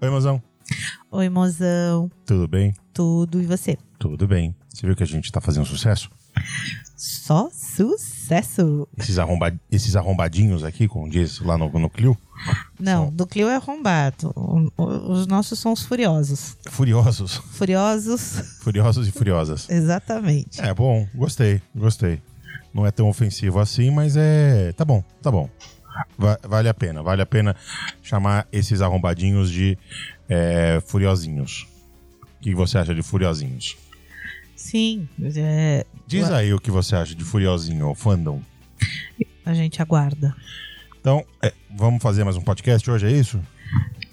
Oi, mozão. Oi, mozão. Tudo bem? Tudo e você? Tudo bem. Você viu que a gente tá fazendo sucesso? Só sucesso. Esses, arromba... Esses arrombadinhos aqui, como diz lá no, no Clio? Não, São- do Clio é arrombado. O- o- Os nossos são os furiosos. Furiosos. Furiosos, Furiosos e furiosas. exatamente. É bom, gostei, gostei. Não é tão ofensivo assim, mas é. Tá bom, tá bom. Va- vale a pena, vale a pena chamar esses arrombadinhos de é, furiosinhos. O que você acha de furiosinhos? Sim, é, Diz aí o que você acha de furiosinho, fandom. a gente aguarda. Então, é, vamos fazer mais um podcast hoje, é isso?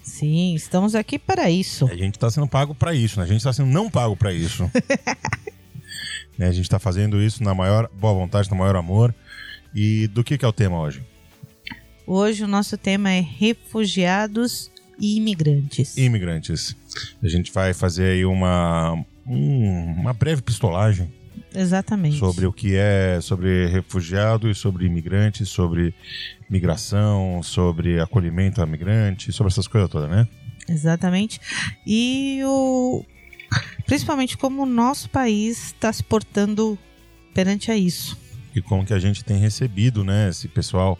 Sim, estamos aqui para isso. A gente tá sendo pago pra isso, né? A gente tá sendo não pago pra isso. Né, A gente tá fazendo isso na maior boa vontade, no maior amor. E do que, que é o tema hoje? Hoje o nosso tema é refugiados e imigrantes. Imigrantes. A gente vai fazer aí uma, um- uma breve pistolagem Exatamente. sobre o que é sobre refugiado e sobre imigrante, sobre migração, sobre acolhimento a migrante, sobre essas coisas todas, né? Exatamente. E o principalmente como o nosso país está se portando perante a isso. E como que a gente tem recebido, né, esse pessoal.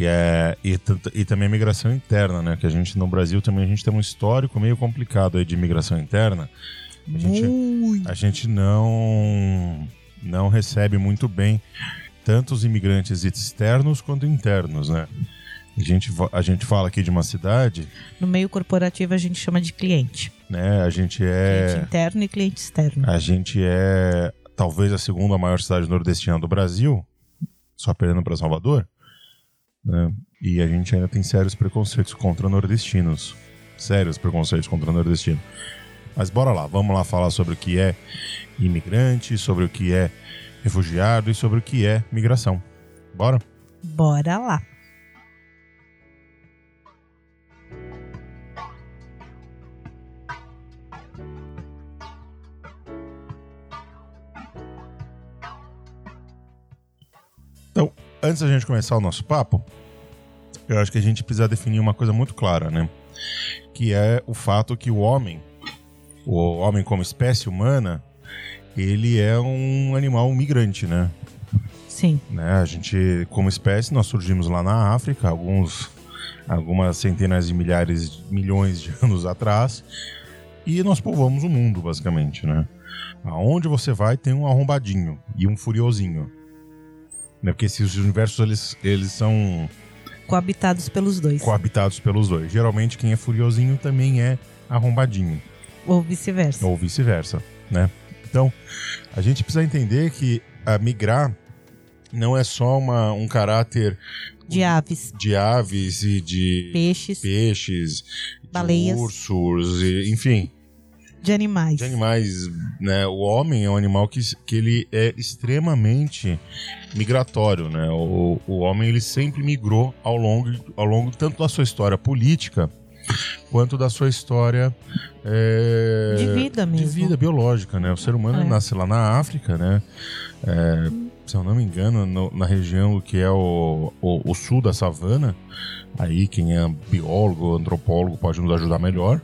E, é, e, e também a migração interna, né? Que a gente no Brasil também a gente tem um histórico meio complicado aí de migração interna. A gente, a gente não não recebe muito bem tanto os imigrantes externos quanto internos, né? A gente, a gente fala aqui de uma cidade, No meio corporativo a gente chama de cliente. né? A gente Cliente é interno e cliente externo. a gente é talvez a segunda maior cidade nordestina do Brasil, só perdendo para Salvador, né? E a gente ainda tem sérios preconceitos contra nordestinos, sérios preconceitos contra nordestinos. Mas bora lá, vamos lá falar sobre o que é imigrante, sobre o que é refugiado e sobre o que é migração. Bora? Bora lá. Antes da gente começar o nosso papo, eu acho que a gente precisa definir uma coisa muito clara, né? Que é o fato que o homem, o homem como espécie humana, ele é um animal migrante, né? Sim. né? A gente, como espécie, nós surgimos lá na África, alguns, algumas centenas de milhares, milhões de anos atrás, e nós povoamos o mundo, basicamente, né? Aonde você vai tem um arrombadinho e um furiosinho. Né? Porque esses universos, eles, eles são Coabitados pelos dois. coabitados pelos dois. Geralmente, quem é furiosinho também é arrombadinho Ou vice-versa. ou vice-versa, né? Então, a gente precisa entender que a migrar não é só uma, um caráter De aves, de aves e de peixes, peixes, de Baleias. ursos, e, enfim, de animais. de animais, né? O homem é um animal que, que ele é extremamente migratório, né? O, o homem ele sempre migrou ao longo, ao longo tanto da sua história política quanto da sua história é, De vida mesmo. de vida biológica, né? O ser humano É. nasce lá na África, né? É, se eu não me engano, no- na região que é o, o, o sul da savana, aí quem é biólogo, antropólogo pode nos ajudar melhor.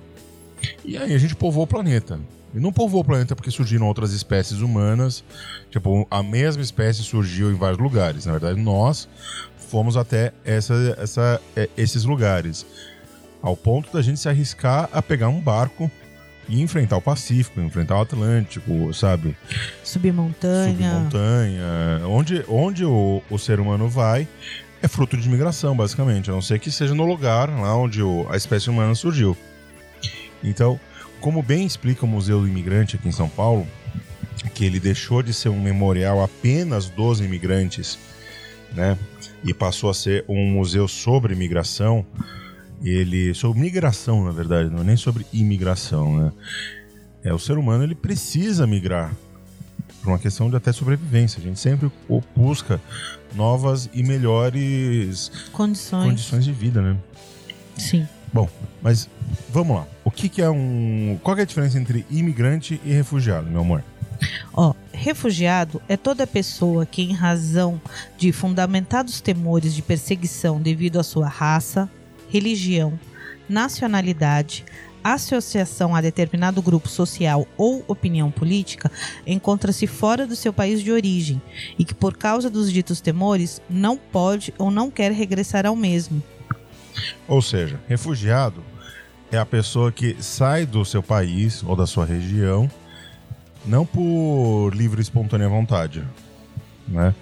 E aí a gente povoou o planeta. E não povoou o planeta porque surgiram outras espécies humanas. Tipo, a mesma espécie surgiu em vários lugares. Na verdade, nós fomos até essa, essa, é, esses lugares. Ao ponto da gente se arriscar a pegar um barco e enfrentar o Pacífico, enfrentar o Atlântico, sabe? Subir montanha. Subir montanha. Onde, onde o, o ser humano vai é fruto de migração, basicamente. A não ser que seja no lugar lá onde o- a espécie humana surgiu. Então, como bem explica o Museu do Imigrante aqui em São Paulo, que ele deixou de ser um memorial apenas dos imigrantes, né? E passou a ser um museu sobre migração. Ele sobre migração, na verdade, não é nem sobre imigração, né? É o ser humano ele precisa migrar por uma questão de até sobrevivência. A gente sempre busca novas e melhores Condições. condições de vida, né? Sim. Bom, mas vamos lá. Que, que é um. Qual é a diferença entre imigrante e refugiado, meu amor? Ó, refugiado é toda pessoa que, em razão de fundamentados temores de perseguição devido à sua raça, religião, nacionalidade, associação a determinado grupo social ou opinião política encontra-se fora do seu país de origem e que, por causa dos ditos temores, não pode ou não quer regressar ao mesmo. Ou seja, refugiado é a pessoa que sai do seu país ou da sua região não por livre e espontânea vontade. Né?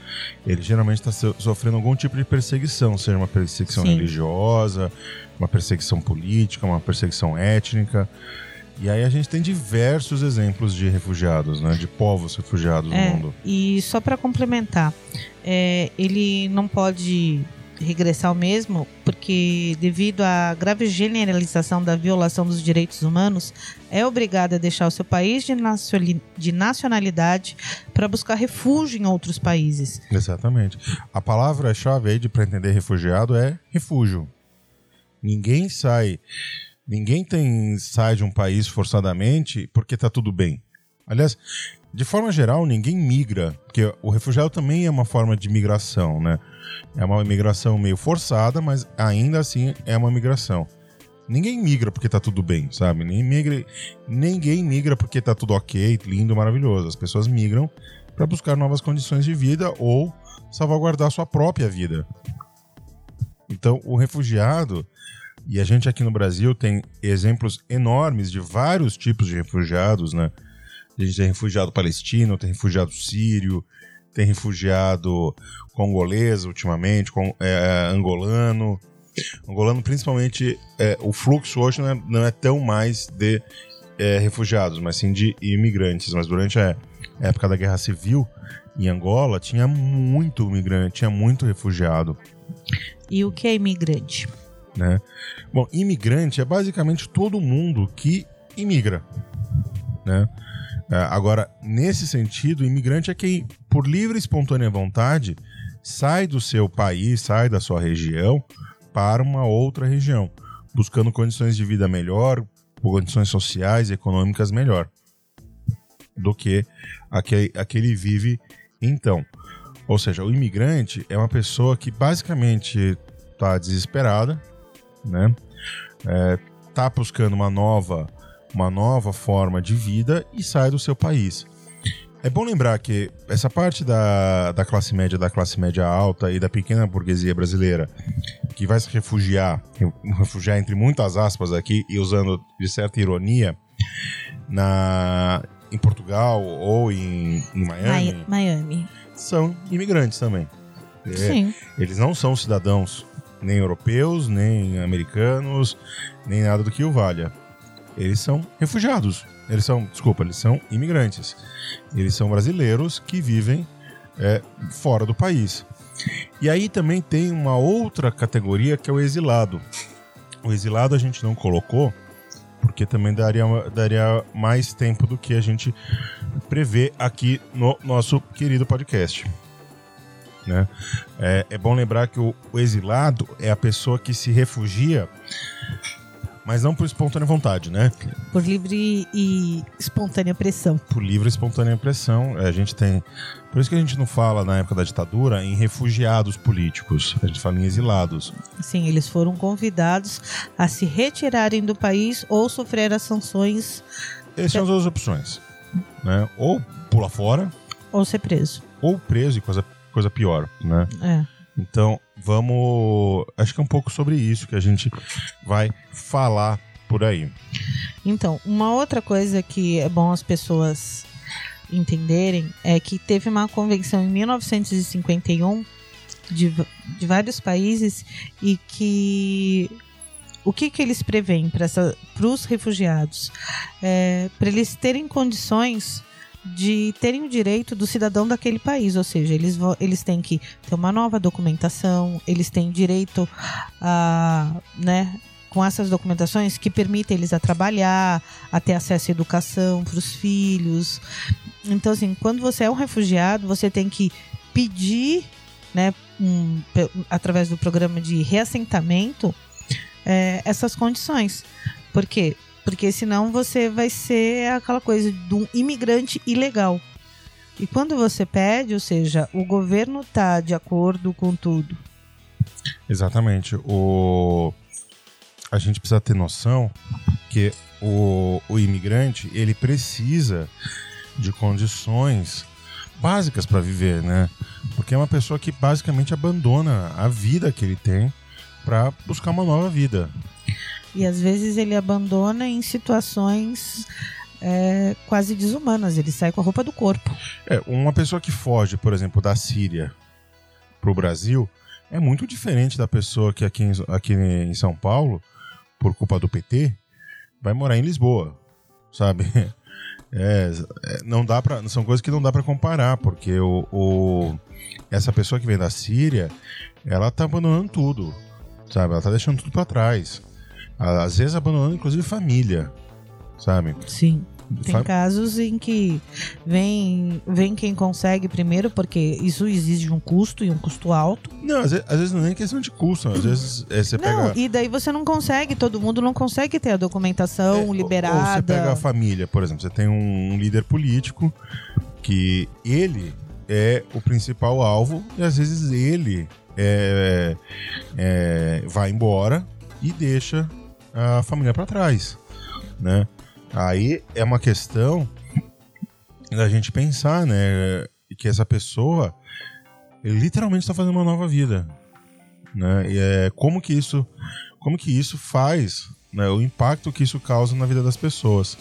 Ele geralmente está sofrendo algum tipo de perseguição, seja uma perseguição Sim. religiosa, uma perseguição política, uma perseguição étnica. E aí a gente tem diversos exemplos de refugiados, né? De povos refugiados é, no mundo. E só para complementar, é, ele não pode regressar mesmo, porque devido à grave generalização da violação dos direitos humanos, é obrigado a deixar o seu país de nacionalidade para buscar refúgio em outros países. Exatamente. A palavra-chave aí para entender refugiado é refúgio. Ninguém sai, ninguém tem sai de um país forçadamente porque está tudo bem. Aliás, de forma geral, ninguém migra, porque o refugiado também é uma forma de migração, né? É uma migração meio forçada, mas ainda assim é uma migração. Ninguém migra porque tá tudo bem, sabe? Ninguém migra, ninguém migra porque tá tudo ok, lindo, maravilhoso. As pessoas migram para buscar novas condições de vida ou salvaguardar sua própria vida. Então, o refugiado, e a gente aqui no Brasil tem exemplos enormes de vários tipos de refugiados, né? A gente tem refugiado palestino, tem refugiado sírio, tem refugiado congolês ultimamente, com, é, angolano. Angolano, principalmente, é, o fluxo hoje não é, não é tão mais de é, refugiados, mas sim de imigrantes. Mas durante a época da Guerra Civil, em Angola, tinha muito imigrante, tinha muito refugiado. E o que é imigrante? Né? Bom, imigrante é basicamente todo mundo que imigra. Né? É, agora, nesse sentido, imigrante é quem, por livre e espontânea vontade, sai do seu país, sai da sua região para uma outra região, buscando condições de vida melhor, condições sociais e econômicas melhor do que a que, a que ele vive então. Ou seja, o imigrante é uma pessoa que basicamente está desesperada, né? É, tá buscando uma nova, uma nova forma de vida e sai do seu país. É bom lembrar que essa parte da, da classe média, da classe média alta e da pequena burguesia brasileira que vai se refugiar, refugiar entre muitas aspas aqui e usando de certa ironia, na, em Portugal ou em, em Miami, Miami, são imigrantes também. É, Sim. Eles não são cidadãos nem europeus, nem americanos, nem nada do que o valha. Eles são refugiados. Eles são, desculpa, eles são imigrantes. Eles são brasileiros que vivem é, fora do país. E aí também tem uma outra categoria que é o exilado. O exilado a gente não colocou porque também daria, daria mais tempo do que a gente prevê aqui no nosso querido podcast. Né? É, é bom lembrar que o, o exilado é a pessoa que se refugia mas não por espontânea vontade, né? Por livre e espontânea pressão. Por livre e espontânea pressão. A gente tem. Por isso que a gente não fala, na época da ditadura, em refugiados políticos. A gente fala em exilados. Sim, eles foram convidados a se retirarem do país ou sofrer as sanções. Essas são as duas opções. Né? Ou pula fora. Ou ser preso. Ou preso e coisa, coisa pior, né? É. Então, vamos. Acho que é um pouco sobre isso que a gente vai falar por aí. Então, uma outra coisa que é bom as pessoas entenderem é que teve uma convenção em 1951 de, de vários países e que o que, que eles preveem para os refugiados? É, para eles terem condições de terem o direito do cidadão daquele país, ou seja, eles, eles têm que ter uma nova documentação, eles têm direito a, né, com essas documentações que permitem eles a trabalhar, a ter acesso à educação para os filhos. Então, assim, quando você é um refugiado, você tem que pedir, né, um, através do programa de reassentamento, é, essas condições. Por quê? Porque senão você vai ser aquela coisa de um imigrante ilegal. E quando você pede, ou seja, o governo está de acordo com tudo. Exatamente. O... a gente precisa ter noção que o, o imigrante ele precisa de condições básicas para viver, né? Porque é uma pessoa que basicamente abandona a vida que ele tem para buscar uma nova vida. E às vezes ele abandona em situações é, quase desumanas. Ele sai com a roupa do corpo. É, uma pessoa que foge, por exemplo, da Síria para o Brasil é muito diferente da pessoa que aqui em, aqui em São Paulo, por culpa do PT, vai morar em Lisboa, sabe? É, é, não dá para são coisas que não dá para comparar porque o, o, essa pessoa que vem da Síria ela tá abandonando tudo sabe ela tá deixando tudo para trás às vezes abandonando inclusive família sabe sim tem casos em que vem, vem quem consegue primeiro, porque isso exige um custo e um custo alto. Não, às vezes, às vezes não é nem questão de custo, às vezes é, você não, pega. E daí você não consegue, todo mundo não consegue ter a documentação é, liberada. Ou você pega a família, por exemplo, você tem um líder político que ele é o principal alvo e às vezes ele é, é, vai embora e deixa a família para trás, né? Aí é uma questão da gente pensar, né? Que essa pessoa literalmente está fazendo uma nova vida, né? E é como que isso, como que isso faz, né? O impacto que isso causa na vida das pessoas.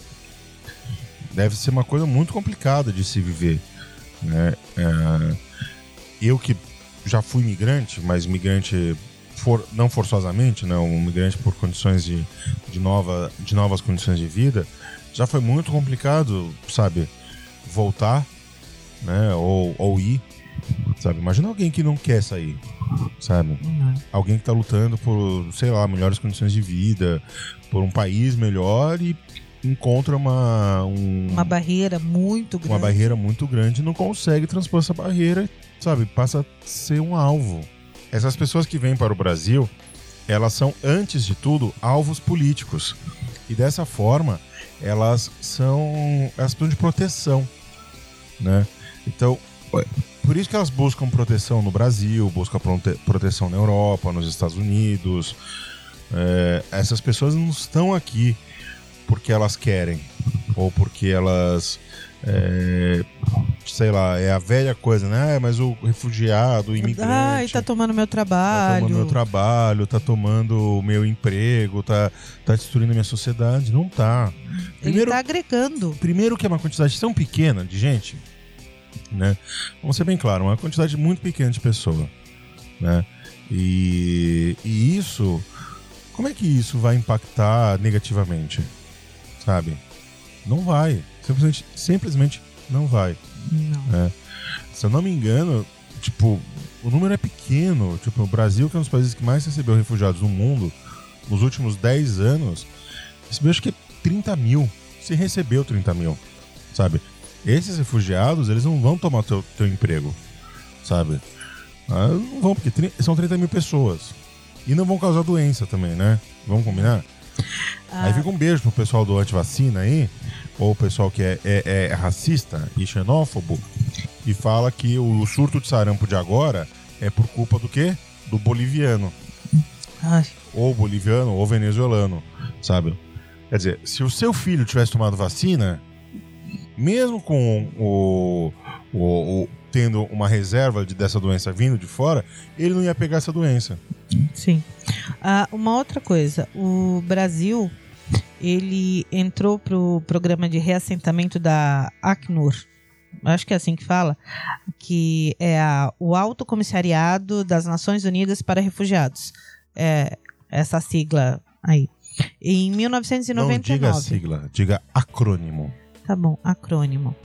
Deve ser uma coisa muito complicada de se viver, né? É, eu que já fui migrante, mas migrante for, não forçosamente, né? Um migrante por condições de, de, nova, de novas condições de vida já foi muito complicado, sabe, voltar, né, ou, ou ir, sabe? Imagina alguém que não quer sair, sabe? Uhum. Alguém que tá lutando por, sei lá, melhores condições de vida, por um país melhor e encontra uma um, uma barreira muito grande. Uma barreira muito grande e não consegue transpor essa barreira, sabe? Passa a ser um alvo. Essas pessoas que vêm para o Brasil, elas são antes de tudo alvos políticos. E dessa forma, elas são elas precisam de proteção, né? Então, por isso que elas buscam proteção no Brasil, buscam prote proteção na Europa, nos Estados Unidos. É, essas pessoas não estão aqui porque elas querem ou porque elas é, sei lá, é a velha coisa, né? Ah, mas o refugiado, o imigrante. Ai, tá tomando meu trabalho. Tá tomando meu trabalho, tá tomando o meu emprego, tá, tá destruindo a minha sociedade. Não tá. Primeiro, Ele tá agregando. Primeiro que é uma quantidade tão pequena de gente, né? Vamos ser bem claro, uma quantidade muito pequena de pessoa, né? E, e isso, como é que isso vai impactar negativamente, sabe? Não vai. Simplesmente, simplesmente não vai. Não. É. Se eu não me engano, tipo, o número é pequeno. Tipo, o Brasil, que é um dos países que mais recebeu refugiados no mundo, nos últimos 10 anos, recebeu acho que 30 mil. Se recebeu 30 mil, sabe? Esses refugiados, eles não vão tomar teu, teu emprego, sabe? Ah, não vão, porque são 30 mil pessoas. E não vão causar doença também, né? Vamos combinar? Ah. Aí fica um beijo pro pessoal do antivacina aí, ou o pessoal que é, é, é racista e xenófobo, e fala que o surto de sarampo de agora é por culpa do quê? Do boliviano. Ai. Ou boliviano ou venezuelano, sabe? Quer dizer, se o seu filho tivesse tomado vacina, mesmo com o, o, o tendo uma reserva de, dessa doença vindo de fora, ele não ia pegar essa doença. Sim. Ah, uma outra coisa, o Brasil ele entrou para o programa de reassentamento da Acnur, acho que é assim que fala, que é a, o Alto Comissariado das Nações Unidas para Refugiados. É essa sigla aí. Em 1999. Não diga sigla, diga acrônimo. Tá bom, acrônimo.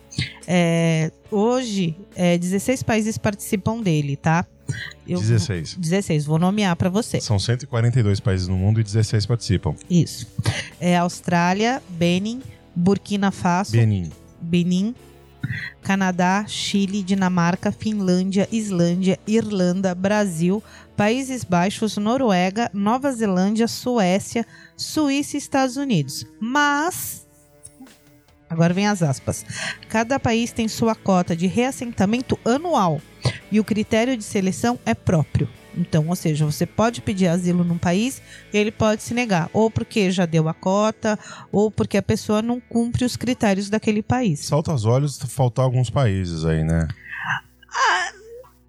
É, hoje, é, 16 países participam dele, tá? Eu, 16. 16, vou nomear para você. São 142 países no mundo e 16 participam. Isso. É Austrália, Benin, Burkina Faso, Benin, Benin Canadá, Chile, Dinamarca, Finlândia, Islândia, Irlanda, Brasil, Países Baixos, Noruega, Nova Zelândia, Suécia, Suíça e Estados Unidos. Mas Agora vem as aspas. Cada país tem sua cota de reassentamento anual e o critério de seleção é próprio. Então, ou seja, você pode pedir asilo num país, ele pode se negar, ou porque já deu a cota, ou porque a pessoa não cumpre os critérios daquele país. Salta aos olhos faltar alguns países aí, né?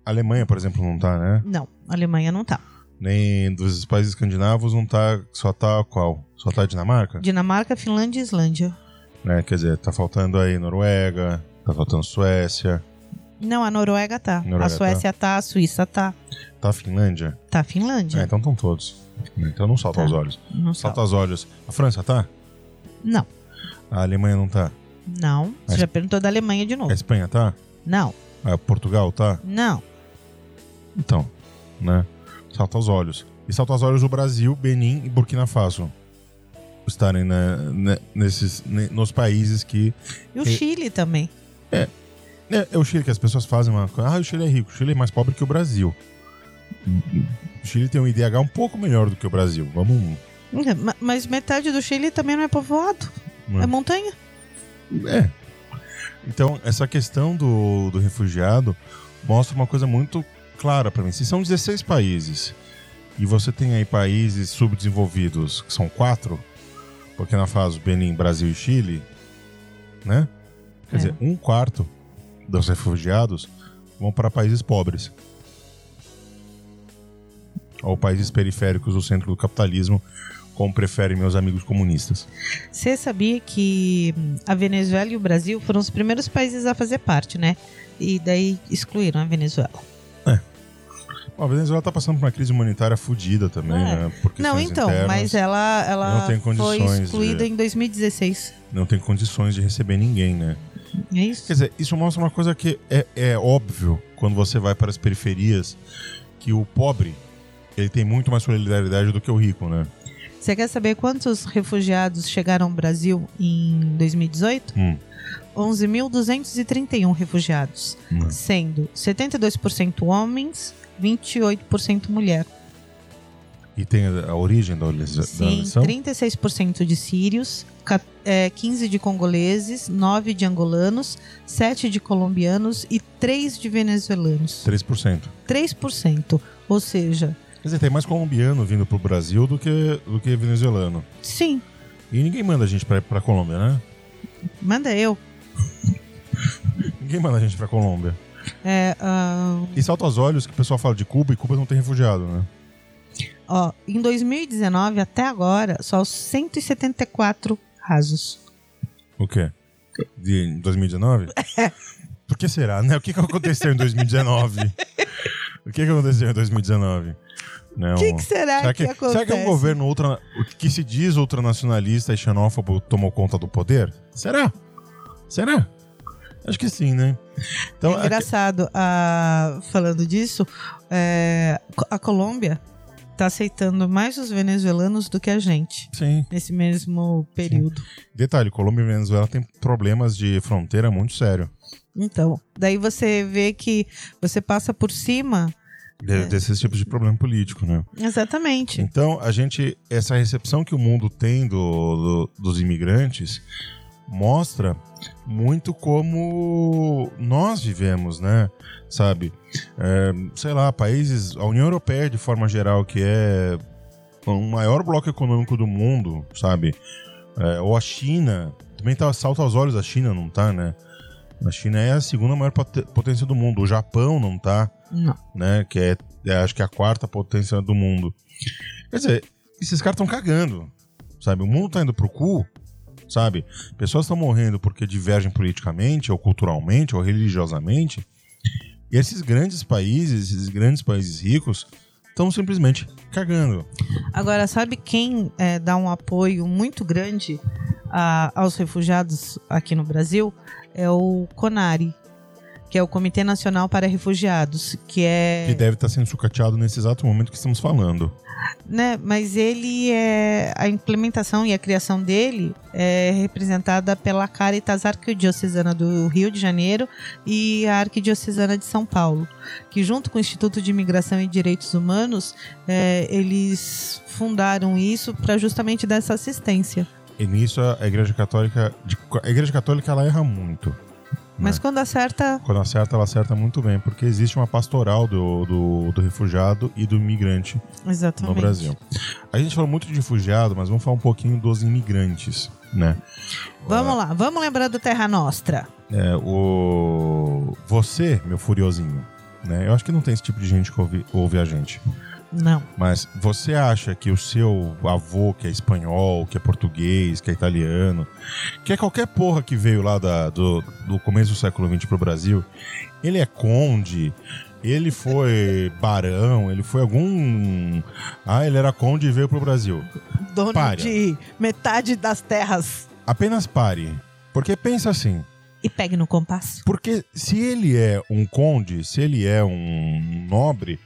A Alemanha, por exemplo, não tá, né? Não, a Alemanha não tá. Nem dos países escandinavos não tá. Só tá qual? Só tá Dinamarca? Dinamarca, Finlândia e Islândia. Né? Quer dizer, tá faltando aí Noruega, tá faltando Suécia, Não, a Noruega tá. Noruega a Suécia tá. a Suíça tá. tá a Finlândia. Tá a É, Finlândia. então estão todos. Então não salta Tá. aos olhos. Não Salta aos olhos. A França tá? Não, A Alemanha não tá? não. Você Mas- já perguntou da Alemanha de novo. A Espanha tá? Não, A Portugal tá? não. Então, né? Salta aos olhos. E salta aos olhos o Brasil, Benin e Burkina Faso. Estarem né, né, nesses, ne- nos países que. E o Chile também. É, é o Chile que as pessoas fazem uma coisa. Ah, o Chile é rico. O Chile é mais pobre que o Brasil. O Chile tem um IDH um pouco melhor do que o Brasil. Vamos. Ma- Mas metade do Chile também não é povoado. Hum. É montanha. É. Então, essa questão do, do refugiado mostra uma coisa muito clara pra mim. Se são 16 países e você tem aí países subdesenvolvidos, que são quatro, Burkina Faso, Benin, Brasil e Chile, né? Quer É. dizer, um quarto dos refugiados vão para países pobres. Ou países periféricos do centro do capitalismo, como preferem meus amigos comunistas. Você sabia que hum, a Venezuela e o Brasil foram os primeiros países a fazer parte, né? E daí excluíram a Venezuela. Bom, a Venezuela tá passando por uma crise humanitária fodida também, É. né? Por Não, então, internas. mas ela, ela não tem foi excluída de- em 2016. Não tem condições de receber ninguém, né? É isso? Quer dizer, isso mostra uma coisa que é, é óbvio quando você vai para as periferias, que o pobre, ele tem muito mais solidariedade do que o rico, né? Você quer saber quantos refugiados chegaram ao Brasil em 2018? Hum. 11.231 refugiados, Hum. sendo 72% homens, 28% mulher. E tem a, a origem da, da Sim, eleição? 36% de sírios, ca- é, 15% de congoleses, 9% de angolanos, 7% de colombianos e 3% de venezuelanos. 3%. 3%. Ou seja, Quer dizer, tem mais colombiano vindo pro Brasil do que, do que venezuelano. sim, E ninguém manda a gente pra, pra Colômbia, né? manda eu. Ninguém manda a gente pra Colômbia. É, ah, E salta aos olhos que o pessoal fala de Cuba e Cuba não tem refugiado, né? Ó, em 2019 até agora, só 174 casos. O quê? De em 2019? Por que será, né? O que, que aconteceu em 2019? o que, que aconteceu em 2019? Não. O que, que será, será que, que, acontece? será que é um governo ultra, que se diz ultranacionalista e xenófobo tomou conta do poder? Será? Será? Acho que sim, né? Então, É engraçado, ah, falando disso, é, a Colômbia tá aceitando mais os venezuelanos do que a gente sim. nesse mesmo período. Detalhe, Colômbia e Venezuela têm problemas de fronteira muito sério. Então, daí você vê que você passa por cima. De, Desses tipos de problema político, né? Exatamente. Então, a gente, essa recepção que o mundo tem do, do- dos imigrantes mostra muito como nós vivemos, né? Sabe? É, sei lá, países, a União Europeia, de forma geral, que é o maior bloco econômico do mundo, sabe? É, ou a China, também tá salta aos olhos a China, não tá, né? A China é a segunda maior pot- potência do mundo. O Japão não tá Não. né? Que é, é, acho que é a quarta potência do mundo. Quer dizer, esses caras estão cagando, sabe? O mundo tá indo pro cu, sabe? Pessoas estão morrendo porque divergem politicamente, ou culturalmente, ou religiosamente. E esses grandes países, esses grandes países ricos, estão simplesmente cagando. Agora, sabe quem é, dá um apoio muito grande a- aos refugiados aqui no Brasil? É o CONARE, que é o Comitê Nacional para Refugiados, que é. Que deve estar sendo sucateado nesse exato momento que estamos falando. né? Mas ele é a implementação e a criação dele é representada pela Caritas Arquidiocesana do Rio de Janeiro e a Arquidiocesana de São Paulo, que junto com o Instituto de Imigração e Direitos Humanos é, eles fundaram isso para justamente dar essa assistência. E nisso a Igreja Católica, a Igreja Católica ela erra muito, Mas quando acerta, Quando acerta, ela acerta muito bem, porque existe uma pastoral do, do, do refugiado e do imigrante exatamente. no Brasil. A gente falou muito de refugiado, mas vamos falar um pouquinho dos imigrantes, né? Vamos lá, vamos lembrar do Terra Nostra. É, o... Você, meu furiosinho, né? Eu acho que não tem esse tipo de gente que ouve, ouve a gente. Não. Mas você acha que o seu avô, que é espanhol, que é português, que é italiano, que é qualquer porra que veio lá da- do, do começo do século XX pro Brasil, ele é conde, ele foi barão, ele foi algum. Ah, ele era conde e veio pro Brasil. Dono Para. de metade das terras. Apenas pare. Porque pensa assim. E pegue no compasso. Porque se ele é um conde, se ele é um nobre,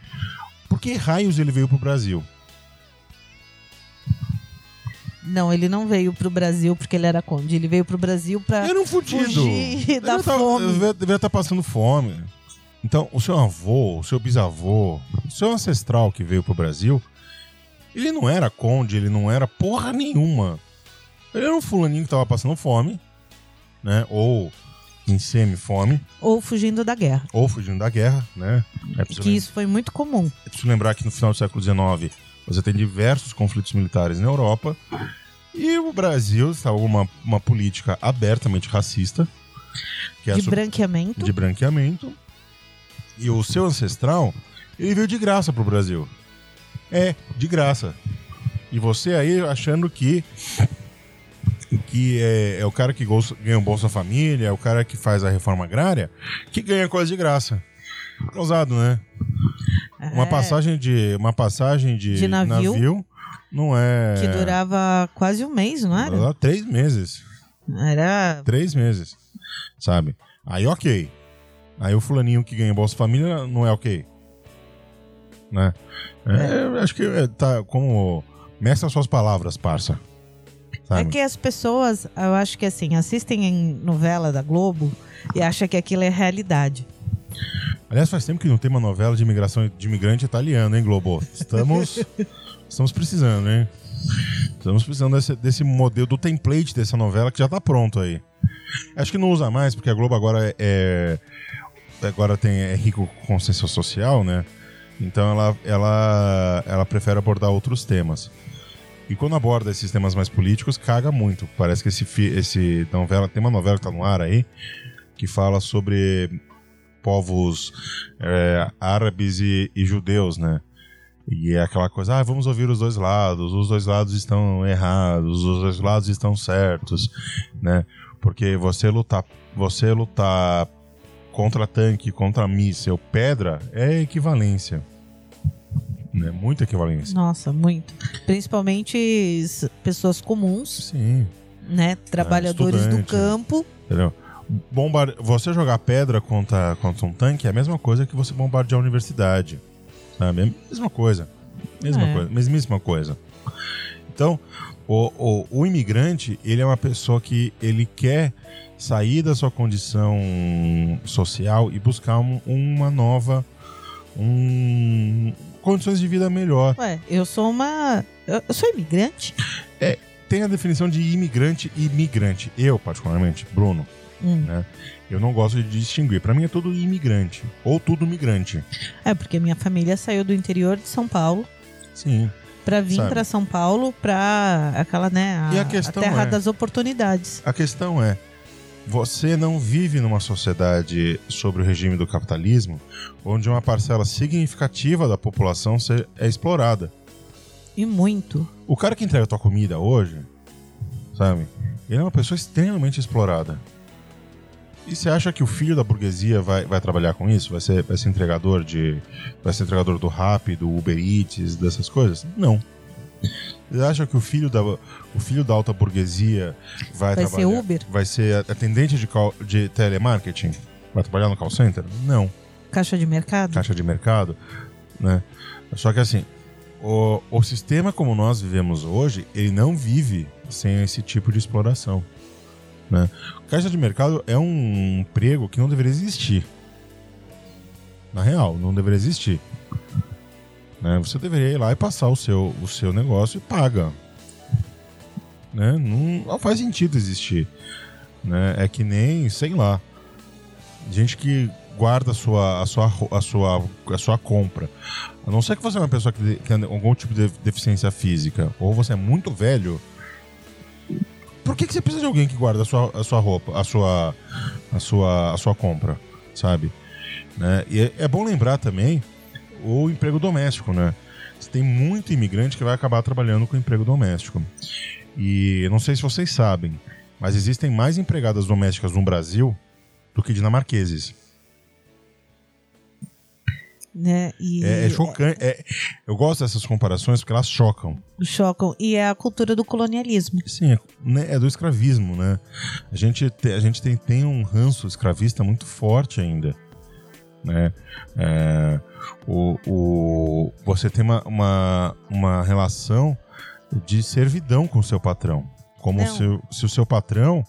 que raios ele veio pro Brasil? Não, ele não veio pro Brasil porque ele era conde. Ele veio pro Brasil pra. Era um fudido. Fugir da Ele tá- fome. Devia, devia estar passando fome. Então, o seu avô, o seu bisavô, o seu ancestral que veio pro Brasil, ele não era conde, ele não era porra nenhuma. Ele era um fulaninho que tava passando fome, né? Ou em semi-fome, Ou fugindo da guerra. ou fugindo da guerra, né? É Que isso foi muito comum. é preciso lembrar que no final do século XIX você tem diversos conflitos militares na Europa e o Brasil estava uma, uma política abertamente racista. É De sub- branqueamento. de branqueamento. E o seu ancestral, ele veio de graça pro Brasil. É, de graça. E você aí achando que que é, é o cara que ganha o Bolsa Família, é o cara que faz a reforma agrária, que ganha coisa de graça. Ousado, né? Uma É, passagem de uma passagem de, De navio. não é Que durava quase um mês, não era? Durava três meses. Era. Três meses. Sabe? Aí, ok. Aí o fulaninho que ganha Bolsa Família não é ok. Né? É, eu acho que é, tá como. Mestra suas palavras, parça. É Sabe? que as pessoas, eu acho que assim, assistem em novela da Globo e acham que aquilo é realidade. Aliás, faz tempo que não tem uma novela de imigração de imigrante italiano, hein, Globo? Estamos. estamos precisando, hein? Estamos precisando desse, desse modelo, do template dessa novela que já tá pronto aí. Acho que não usa mais, porque a Globo agora é. é- agora tem, é rico com consciência social, né? Então ela, ela, ela prefere abordar outros temas. E quando aborda esses temas mais políticos, caga muito. Parece que esse, esse novela, tem uma novela que tá no ar aí, que fala sobre povos é, árabes e, e judeus, né? E é aquela coisa, ah, vamos ouvir os dois lados, os dois lados estão errados, os dois lados estão certos, né? Porque você lutar, você lutar contra tanque, contra míssel, pedra, é equivalência. Né? Muita equivalência. Nossa, muito. Principalmente pessoas comuns, Sim, né? Trabalhadores do estudante. campo. entendeu? Bombar... Você jogar pedra contra, contra um tanque é a mesma coisa que você bombardear a universidade. Sabe? É a mesma coisa. Mesma É. coisa. Mesmíssima coisa. Então, o, o, o imigrante, ele é uma pessoa que ele quer sair da sua condição social e buscar um- uma nova. Um, condições de vida melhor. Ué, eu sou uma. Eu, sou imigrante. Tem a definição de imigrante e migrante. Eu, particularmente, Bruno, Hum. eu não gosto de distinguir. Pra mim é tudo imigrante. Ou tudo migrante. É, porque minha família saiu do interior de São Paulo Sim. pra vir pra São Paulo pra aquela, né? A, a terra é- das oportunidades. A questão é: você não vive numa sociedade sobre o regime do capitalismo, onde uma parcela significativa da população é explorada. E muito. O cara que entrega a tua comida hoje, sabe? Ele é uma pessoa extremamente explorada. E você acha que o filho da burguesia vai, vai trabalhar com isso? Vai ser, vai ser entregador de. Vai ser entregador do Rap, do Uber Eats, dessas coisas? Não. Você acha que o filho da, o filho da alta burguesia vai, Vai ser trabalhar? Uber? Vai ser atendente de, call, de telemarketing? Vai trabalhar no call center? Não Caixa de mercado? caixa de mercado, né? Só que assim, o, o sistema como nós vivemos hoje, ele não vive sem esse tipo de exploração, né? Caixa de mercado é um emprego que não deveria existir. Na real, não deveria existir. Né? Você deveria ir lá e passar o seu, o seu negócio e paga. Né? Não, não faz sentido existir. Né? É que nem, sei lá, gente que guarda a sua, a sua, a sua, a sua compra. A não ser que você é uma pessoa que tem algum tipo de deficiência física, ou você é muito velho, por que, que você precisa de alguém que guarda a sua, a sua roupa, a sua, a sua, a sua compra, sabe? Né? E é, é bom lembrar também o emprego doméstico, né? Você tem muito imigrante que vai acabar trabalhando com emprego doméstico. E não sei se vocês sabem, mas existem mais empregadas domésticas no Brasil do que dinamarqueses. Né? E É, é chocante. é- eu gosto dessas comparações porque elas chocam. chocam. E é a cultura do colonialismo. Sim, é, né, é do escravismo, né? A gente, te- a gente tem, tem um ranço escravista muito forte ainda. Né? É, o, o, você tem uma, uma, uma relação de servidão com o seu patrão. Como se, o- se o seu patrão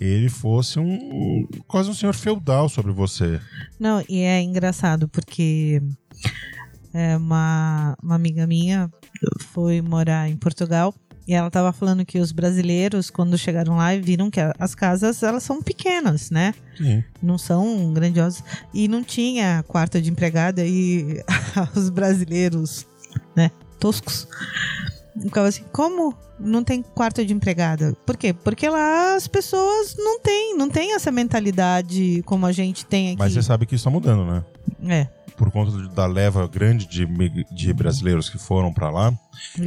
ele fosse um quase um senhor feudal sobre você. Não, e é engraçado porque é, uma, uma amiga minha foi morar em Portugal e ela tava falando que os brasileiros, quando chegaram lá, viram que as casas elas são pequenas, né? Sim. Não são grandiosas. E não tinha quarto de empregada e os brasileiros, né, toscos. Ficava assim, como não tem quarto de empregada? Por quê? Porque lá as pessoas não têm, não tem essa mentalidade como a gente tem aqui. Mas você sabe que isso está mudando, né? É. Por conta da leva grande de, de brasileiros que foram para lá.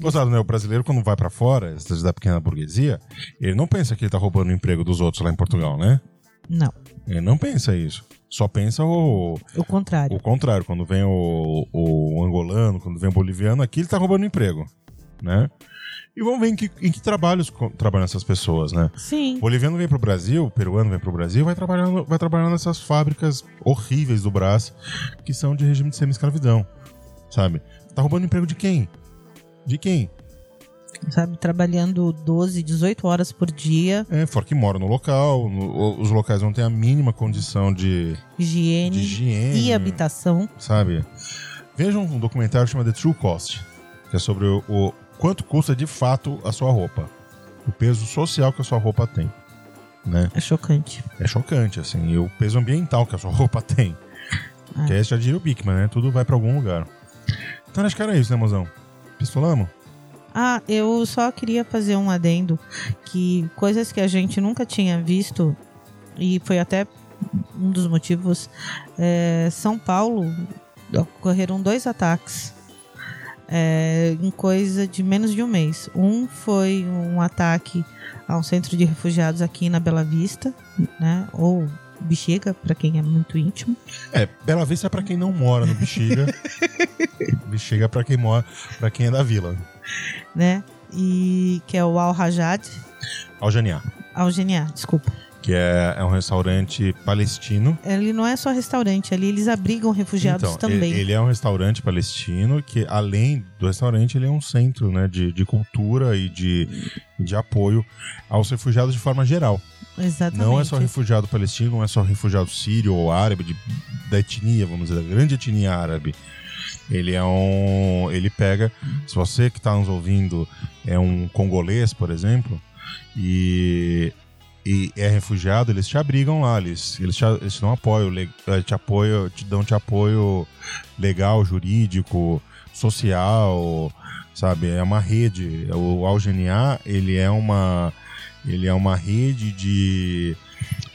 Gostado, né? O brasileiro, quando vai para fora, da pequena burguesia, ele não pensa que ele tá roubando o emprego dos outros lá em Portugal, né? Não, Ele não pensa isso. Só pensa o, o contrário. o contrário. Quando vem o, o angolano, quando vem o boliviano, aqui ele tá roubando emprego, né? E vamos ver em que, em que trabalhos trabalham essas pessoas, né? Sim. O boliviano vem pro Brasil, o peruano vem pro Brasil, vai trabalhando, vai trabalhando nessas fábricas horríveis do Brás, que são de regime de semi-escravidão, sabe? Tá roubando emprego de quem? De quem? Sabe, trabalhando 12, 18 horas por dia, É, fora que mora no local, no- os locais não têm a mínima condição de, de higiene higiene, e habitação. sabe? Vejam um documentário chamado The True Cost, que é sobre o, o quanto custa de fato a sua roupa, o peso social que a sua roupa tem, né? É chocante. É chocante, assim, e o peso ambiental que a sua roupa tem. Ah. Que é já diria o Bickman, né? Tudo vai pra algum lugar. Então acho que era isso, né, mozão? Pistolamos? Ah, eu só queria fazer um adendo que coisas que a gente nunca tinha visto e foi até um dos motivos. é, São Paulo ocorreram dois ataques é, em coisa de menos de um mês. Um foi um ataque a um centro de refugiados aqui na Bela Vista, né? Ou Bexiga, para quem é muito íntimo. É, Bela Vista é pra quem não mora no Bexiga. Bexiga é pra quem mora, para quem é da vila. né? E que é o Al Rajad, Aljaniá, Al Geniá, desculpa. Que é, é um restaurante palestino. Ele não é só restaurante, ali eles abrigam refugiados então, também. Ele, ele é um restaurante palestino que, além do restaurante, ele é um centro né, de, de cultura e de, de apoio aos refugiados de forma geral. Exatamente. Não é só refugiado palestino, não é só refugiado sírio ou árabe, de- da etnia, vamos dizer, da grande etnia árabe. Ele é um. Ele pega. Se você que está nos ouvindo é um congolês, por exemplo, e, e é refugiado, eles te abrigam lá, eles, eles, te, eles te dão apoio, eh, te apoio, te dão te apoio legal, jurídico, social, sabe? É uma rede. O Algeniá, ele é uma. Ele é uma rede de.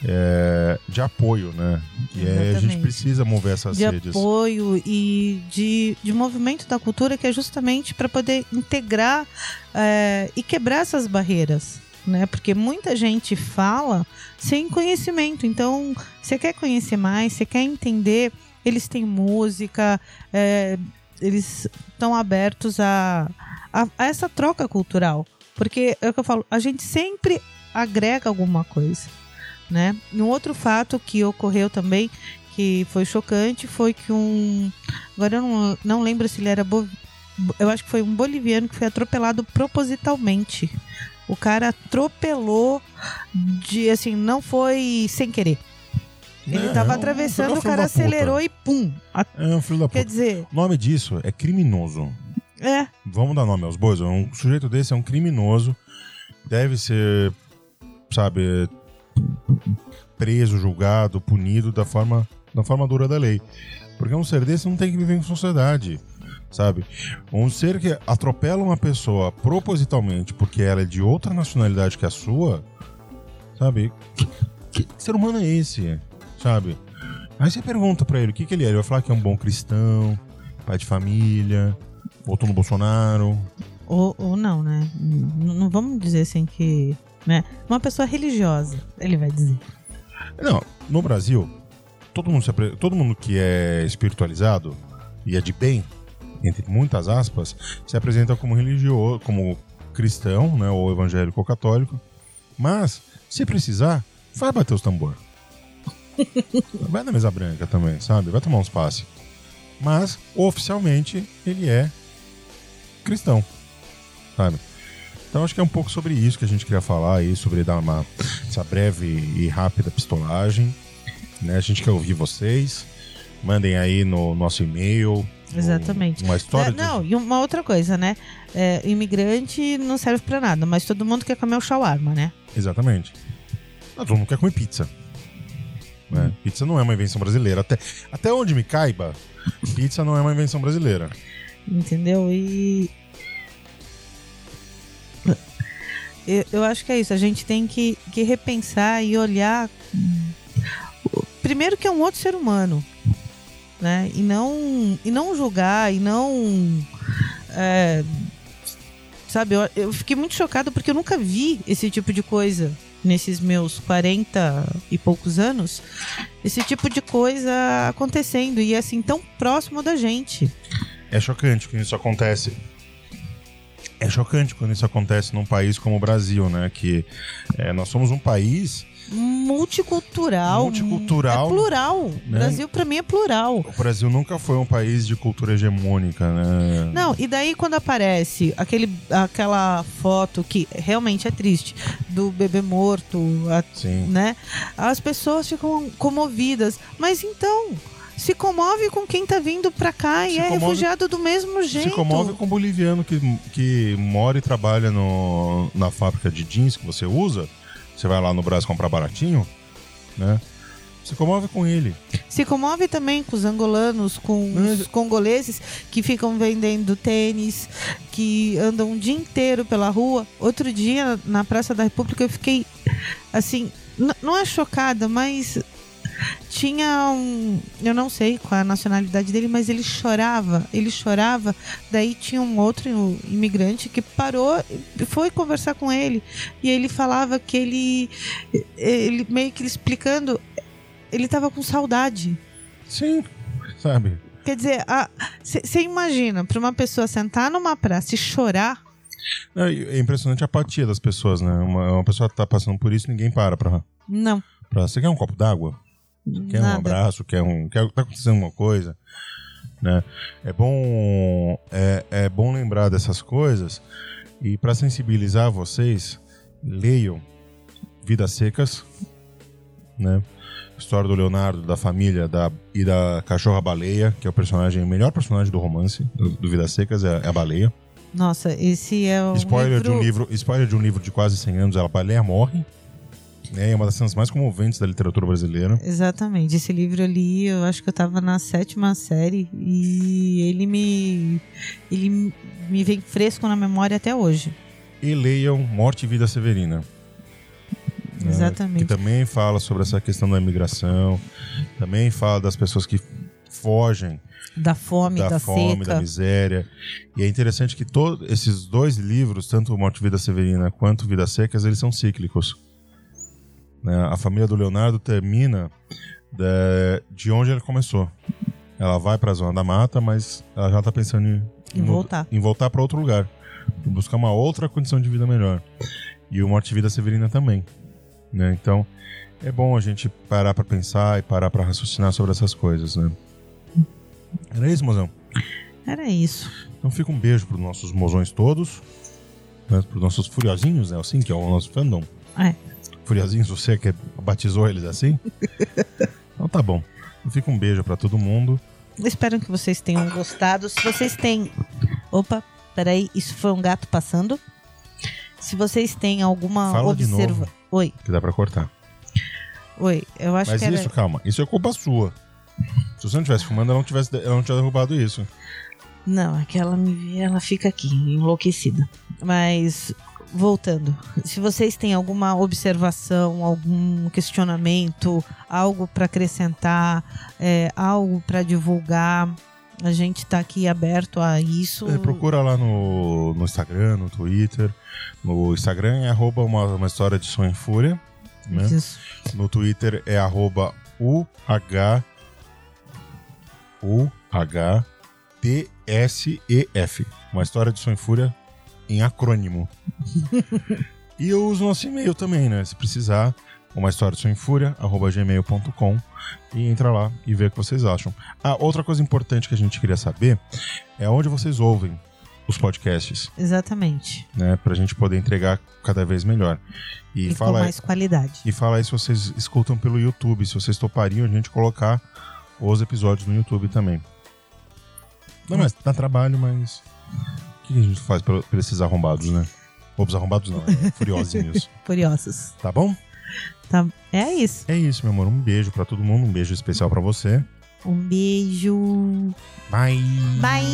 é, de apoio, né? E é, a gente precisa mover essas de redes. apoio e de, de movimento da cultura que é justamente para poder integrar é, e quebrar essas barreiras. Né? Porque muita gente fala sem conhecimento. Então, você quer conhecer mais, você quer entender, eles têm música, é, eles estão abertos a, a, a essa troca cultural. Porque é o que eu falo, a gente sempre agrega alguma coisa. Né? Um outro fato que ocorreu também que foi chocante foi que um. Agora eu não, não lembro se ele era. Bo, eu acho que foi um boliviano que foi atropelado propositalmente. O cara atropelou de assim, não foi sem querer. Ele É, tava é um- atravessando, é o cara puta. acelerou e pum. A- É um filho da Quer puta. dizer, O nome disso é criminoso. é, Vamos dar nome aos bois. Um sujeito desse é um criminoso. Deve ser, sabe, preso, julgado, punido da forma, da forma dura da lei. Porque um ser desse não tem que viver em sociedade, sabe? Um ser que atropela uma pessoa propositalmente porque ela é de outra nacionalidade que a sua, sabe? Que, que ser humano é esse, sabe? Aí você pergunta pra ele o que, que ele é. Ele vai falar que é um bom cristão, pai de família, votou no Bolsonaro. Ou, ou não, né? N- não vamos dizer assim que. Né? Uma pessoa religiosa, ele vai dizer. Não, no Brasil, todo mundo, se todo mundo que é espiritualizado e é de bem, entre muitas aspas, se apresenta como religioso, como cristão, né, ou evangélico ou católico. Mas, se precisar, vai bater os tambor. vai na mesa branca também, sabe? Vai tomar uns passes. Mas, oficialmente, ele é cristão, sabe? Então acho que é um pouco sobre isso que a gente queria falar aí, sobre dar uma essa breve e rápida pistolagem. Né? A gente quer ouvir vocês. Mandem aí no nosso e-mail. Exatamente. Uma história. É, de- não, e uma outra coisa, né? É, imigrante não serve pra nada, mas todo mundo quer comer o shawarma, né? Exatamente. Não, todo mundo quer comer pizza. Né? Hum. Pizza não é uma invenção brasileira. Até, até onde me caiba, pizza não é uma invenção brasileira. Entendeu? E. Eu, eu acho que é isso. A gente tem que, que repensar e olhar. Primeiro que é um outro ser humano. Né? E não, e não julgar, e não. é, sabe, eu, eu fiquei muito chocada porque eu nunca vi esse tipo de coisa nesses meus 40 e poucos anos. Esse tipo de coisa acontecendo e assim, tão próximo da gente. É chocante quando isso acontece. É chocante quando isso acontece num país como o Brasil, né? Que é, nós somos um país. Multicultural. Multicultural, É plural. né? Brasil pra mim é plural. O Brasil nunca foi um país de cultura hegemônica, né? Não, e daí quando aparece aquele, aquela foto que realmente é triste do bebê morto, a- né? As pessoas ficam comovidas. Mas então, se comove com quem tá vindo pra cá e Se é comove- refugiado do mesmo jeito. Se comove com o boliviano que, que mora e trabalha no, na fábrica de jeans que você usa. Você vai lá no Brasil comprar baratinho, né? Se comove com ele. Se comove também com os angolanos, com Mas- os congoleses que ficam vendendo tênis, que andam o dia inteiro pela rua. Outro dia, na Praça da República, eu fiquei assim, não é chocada, mas tinha um. Eu não sei qual é a nacionalidade dele, mas ele chorava. Ele chorava. Daí tinha um outro imigrante que parou e foi conversar com ele. E ele falava que ele. Ele meio que explicando. Ele tava com saudade. Sim, sabe? Quer dizer, você imagina, para uma pessoa sentar numa praça e chorar. É impressionante a apatia das pessoas, né? Uma, uma pessoa tá passando por isso ninguém para pra, Não. pra. Você quer um copo d'água? Quer um nada. abraço? Quer um. Quer, tá acontecendo alguma coisa? Né? É bom. É, é bom lembrar dessas coisas. E para sensibilizar vocês, leiam Vidas Secas, né? História do Leonardo, da família da, e da cachorra baleia, que é o personagem, o melhor personagem do romance do, do Vidas Secas, é, é a baleia. Nossa, esse é um Spoiler livro... de um livro, spoiler de um livro de quase 100 anos, a baleia morre. É uma das cenas mais comoventes da literatura brasileira. Exatamente. Esse livro eu li, eu acho que eu tava na sétima série e ele me ele me vem fresco na memória até hoje. E leiam Morte e Vida Severina. né, Exatamente. Que também fala sobre essa questão da imigração, também fala das pessoas que fogem Da fome, da, da fome, seca. da miséria. E é interessante que todos esses dois livros, tanto Morte e Vida Severina quanto Vidas Secas, eles são cíclicos. Né? A família do Leonardo termina da- de onde ela começou. Ela vai para a zona da mata, mas ela já está pensando em, Em voltar. em voltar para outro lugar, buscar uma outra condição de vida melhor. E o Morte Vida Severina também. Né? Então, é bom a gente parar para pensar e parar para raciocinar sobre essas coisas, né? Era isso, mozão. Era isso. Então fica um beijo pros nossos mozões todos, né? pros nossos furiosinhos, né? Assim, que é o nosso fandom. É. Furiosinhos, você que batizou eles assim? então tá bom. Fica um beijo pra todo mundo. Espero que vocês tenham gostado. Se vocês têm. Opa, peraí, isso foi um gato passando. Se vocês têm alguma Fala de observa. novo. Oi. Que dá pra cortar. Oi, eu acho Mas que era... isso, calma, isso é culpa sua. Se você não tivesse filmando, ela não tivesse, ela não tinha derrubado isso. Não, é que ela me vê, ela fica aqui, enlouquecida. Mas, voltando, se vocês têm alguma observação, algum questionamento, algo para acrescentar, é, algo para divulgar, a gente tá aqui aberto a isso. É, procura lá no, no Instagram, no Twitter. No Instagram é arroba uma, uma história de sonho e fúria. Né? Isso. No Twitter é arroba UH. Uma história de sonho e fúria em acrônimo. e eu uso nosso e-mail também, né? Se precisar, uma história de sonho e fúria, arroba gmail.com e entra lá e vê o que vocês acham. Ah, outra coisa importante que a gente queria saber é onde vocês ouvem os podcasts, Exatamente. né? Pra gente poder entregar cada vez melhor. E, E, com fala mais qualidade. e fala aí se vocês escutam pelo YouTube, se vocês topariam a gente colocar os episódios no YouTube também. Não, mas dá trabalho, mas. Que a gente faz pra, pra esses arrombados, né? Lobos arrombados não, é furiosinhos. Curiosos. Tá bom? Tá? É isso. É isso, meu amor. Um beijo pra todo mundo, um beijo especial pra você. Um beijo. Bye! Bye!